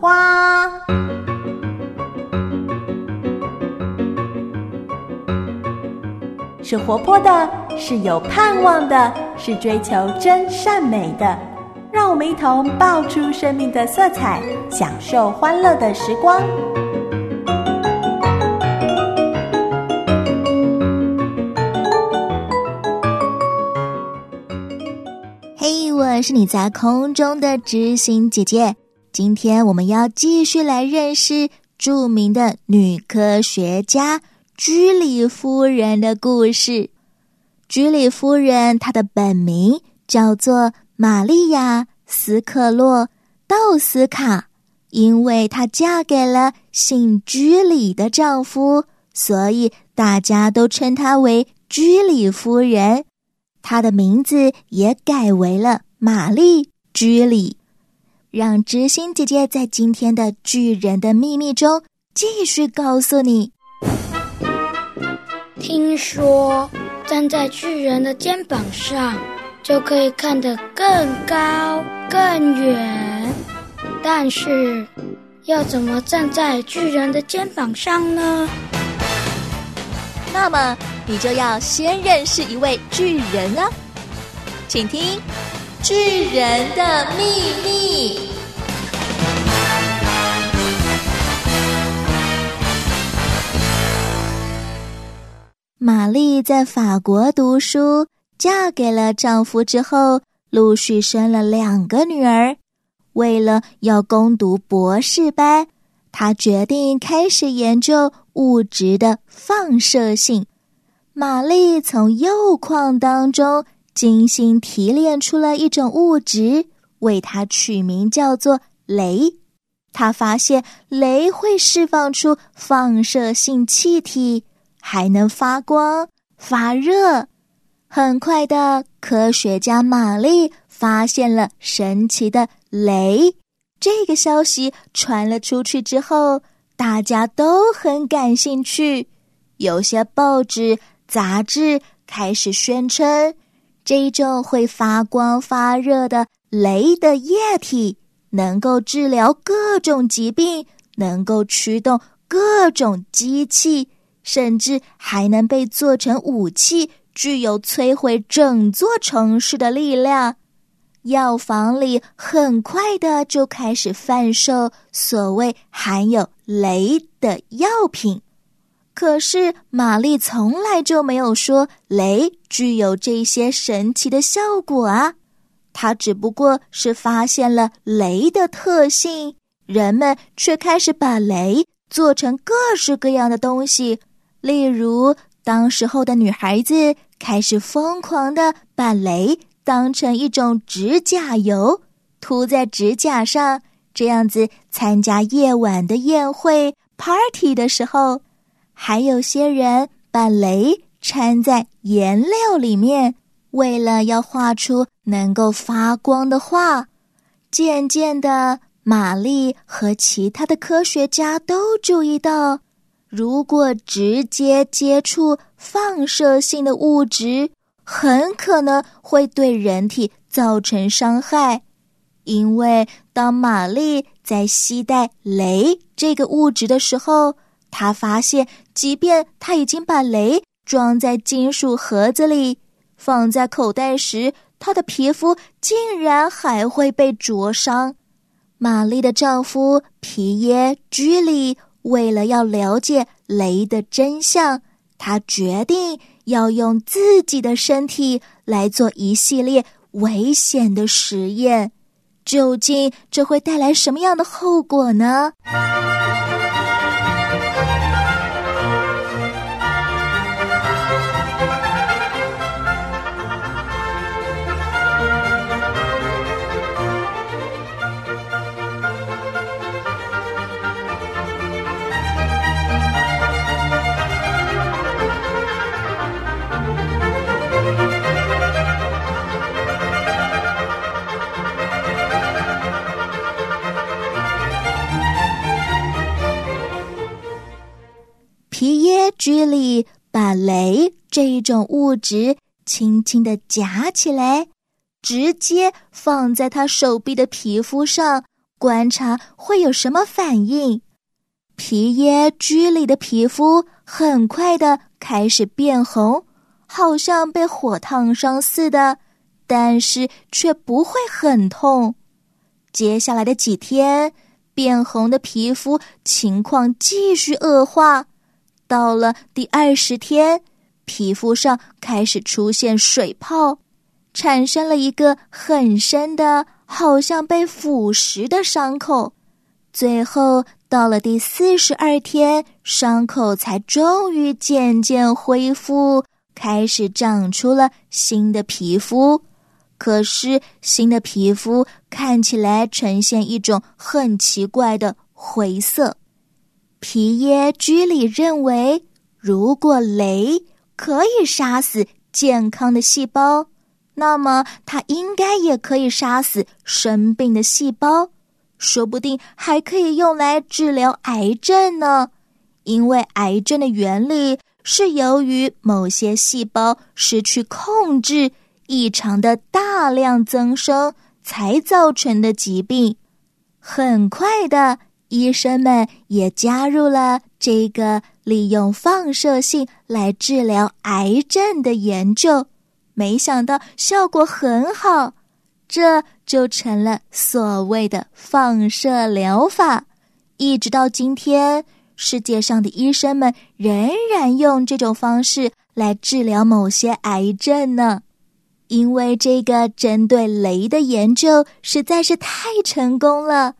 花。是活泼的，是有盼望的，是追求真善美的。让我们一同爆出生命的色彩，享受欢乐的时光。嘿，我是你在空中的知心姐姐。今天我们要继续来认识著名的女科学家。居里夫人的故事。居里夫人，她的本名叫做玛利亚·斯克洛·道斯卡，因为她嫁给了姓居里的丈夫，所以大家都称她为居里夫人。她的名字也改为了玛丽·居里。让知心姐姐在今天的《巨人的秘密》中继续告诉你。听说站在巨人的肩膀上，就可以看得更高更远。但是，要怎么站在巨人的肩膀上呢？那么，你就要先认识一位巨人啊！请听《巨人的秘密》。玛丽在法国读书，嫁给了丈夫之后，陆续生了两个女儿。为了要攻读博士班，她决定开始研究物质的放射性。玛丽从铀矿当中精心提炼出了一种物质，为它取名叫做镭。他发现镭会释放出放射性气体。还能发光发热，很快的，科学家玛丽发现了神奇的镭。这个消息传了出去之后，大家都很感兴趣。有些报纸、杂志开始宣称，这种会发光发热的镭的液体能够治疗各种疾病，能够驱动各种机器。甚至还能被做成武器，具有摧毁整座城市的力量。药房里很快的就开始贩售所谓含有镭的药品。可是玛丽从来就没有说雷具有这些神奇的效果啊！她只不过是发现了雷的特性，人们却开始把雷做成各式各样的东西。例如，当时候的女孩子开始疯狂的把雷当成一种指甲油，涂在指甲上，这样子参加夜晚的宴会 party 的时候，还有些人把镭掺在颜料里面，为了要画出能够发光的画。渐渐的，玛丽和其他的科学家都注意到。如果直接接触放射性的物质，很可能会对人体造成伤害。因为当玛丽在携带镭这个物质的时候，她发现，即便她已经把雷装在金属盒子里，放在口袋时，她的皮肤竟然还会被灼伤。玛丽的丈夫皮耶居里。为了要了解雷的真相，他决定要用自己的身体来做一系列危险的实验。究竟这会带来什么样的后果呢？皮耶居里把镭这一种物质轻轻的夹起来，直接放在他手臂的皮肤上，观察会有什么反应。皮耶居里的皮肤很快的开始变红，好像被火烫伤似的，但是却不会很痛。接下来的几天，变红的皮肤情况继续恶化。到了第二十天，皮肤上开始出现水泡，产生了一个很深的、好像被腐蚀的伤口。最后到了第四十二天，伤口才终于渐渐恢复，开始长出了新的皮肤。可是新的皮肤看起来呈现一种很奇怪的灰色。皮耶居里认为，如果雷可以杀死健康的细胞，那么它应该也可以杀死生病的细胞，说不定还可以用来治疗癌症呢。因为癌症的原理是由于某些细胞失去控制，异常的大量增生才造成的疾病。很快的。医生们也加入了这个利用放射性来治疗癌症的研究，没想到效果很好，这就成了所谓的放射疗法。一直到今天，世界上的医生们仍然用这种方式来治疗某些癌症呢，因为这个针对雷的研究实在是太成功了。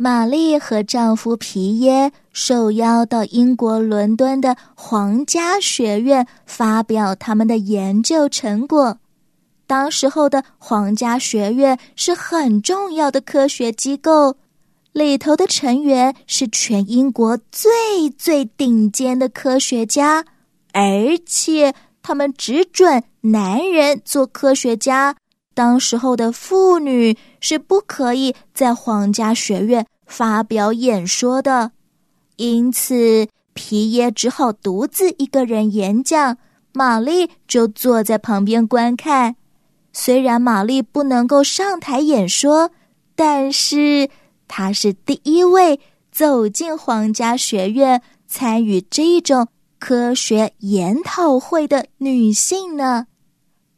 玛丽和丈夫皮耶受邀到英国伦敦的皇家学院发表他们的研究成果。当时候的皇家学院是很重要的科学机构，里头的成员是全英国最最顶尖的科学家，而且他们只准男人做科学家。当时候的妇女是不可以在皇家学院发表演说的，因此皮耶只好独自一个人演讲，玛丽就坐在旁边观看。虽然玛丽不能够上台演说，但是她是第一位走进皇家学院参与这种科学研讨会的女性呢。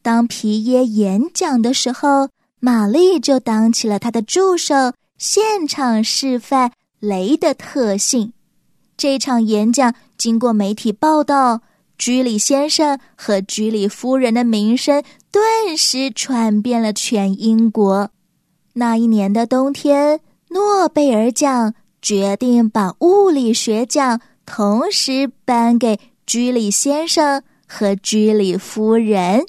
当皮耶演讲的时候，玛丽就当起了他的助手，现场示范雷的特性。这场演讲经过媒体报道，居里先生和居里夫人的名声顿时传遍了全英国。那一年的冬天，诺贝尔奖决定把物理学奖同时颁给居里先生和居里夫人。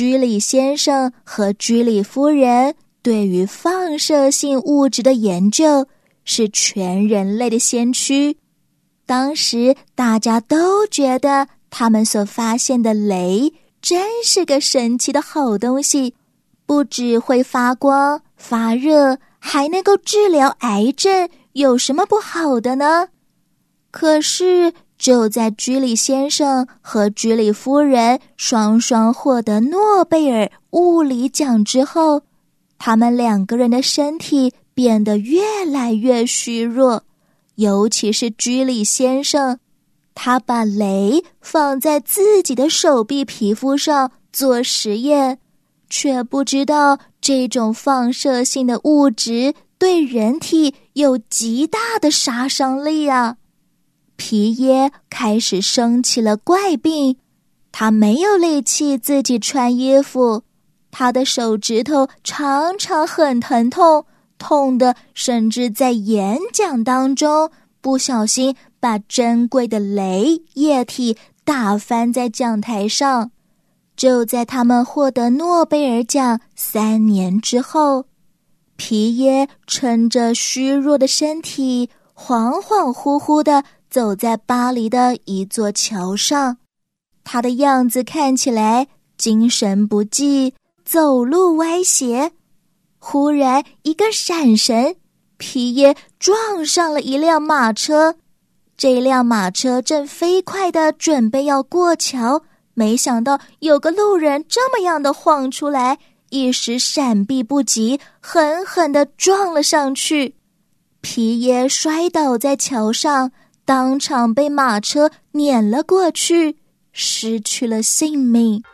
居里先生和居里夫人对于放射性物质的研究是全人类的先驱。当时大家都觉得他们所发现的镭真是个神奇的好东西，不只会发光发热，还能够治疗癌症，有什么不好的呢？可是。就在居里先生和居里夫人双双获得诺贝尔物理奖之后，他们两个人的身体变得越来越虚弱。尤其是居里先生，他把镭放在自己的手臂皮肤上做实验，却不知道这种放射性的物质对人体有极大的杀伤力啊！皮耶开始生起了怪病，他没有力气自己穿衣服，他的手指头常常很疼痛，痛的甚至在演讲当中不小心把珍贵的镭液体打翻在讲台上。就在他们获得诺贝尔奖三年之后，皮耶撑着虚弱的身体，恍恍惚惚的走在巴黎的一座桥上。他的样子看起来精神不济，走路歪斜。忽然一个闪神，皮耶撞上了一辆马车。这辆马车正飞快的准备要过桥。没想到有个路人这么样的晃出来，一时闪避不及，狠狠的撞了上去。皮耶摔倒在桥上，当场被马车碾了过去，失去了性命。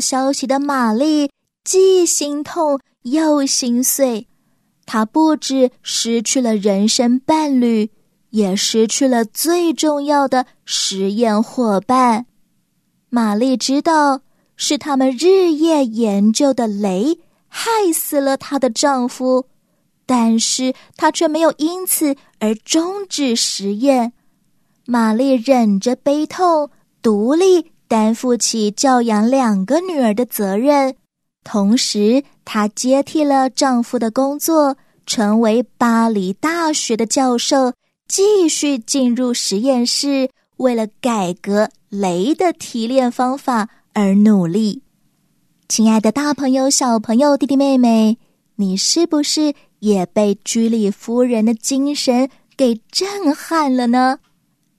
消息的玛丽既心痛又心碎，她不止失去了人生伴侣，也失去了最重要的实验伙伴。玛丽知道是他们日夜研究的雷害死了她的丈夫，但是她却没有因此而终止实验。玛丽忍着悲痛，独立。担负起教养两个女儿的责任，同时她接替了丈夫的工作，成为巴黎大学的教授，继续进入实验室，为了改革镭的提炼方法而努力。亲爱的，大朋友、小朋友、弟弟妹妹，你是不是也被居里夫人的精神给震撼了呢？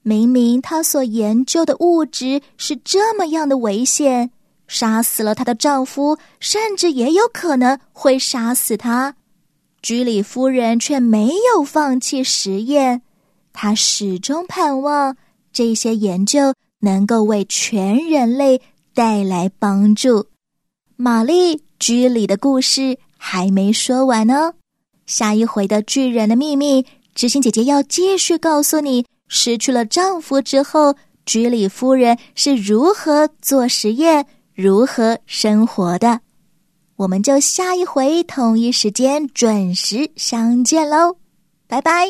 明明她所研究的物质是这么样的危险，杀死了她的丈夫，甚至也有可能会杀死她。居里夫人却没有放弃实验，她始终盼望这些研究能够为全人类带来帮助。玛丽居里的故事还没说完呢，下一回的巨人的秘密，知心姐姐要继续告诉你。失去了丈夫之后，居里夫人是如何做实验、如何生活的？我们就下一回同一时间准时相见喽，拜拜。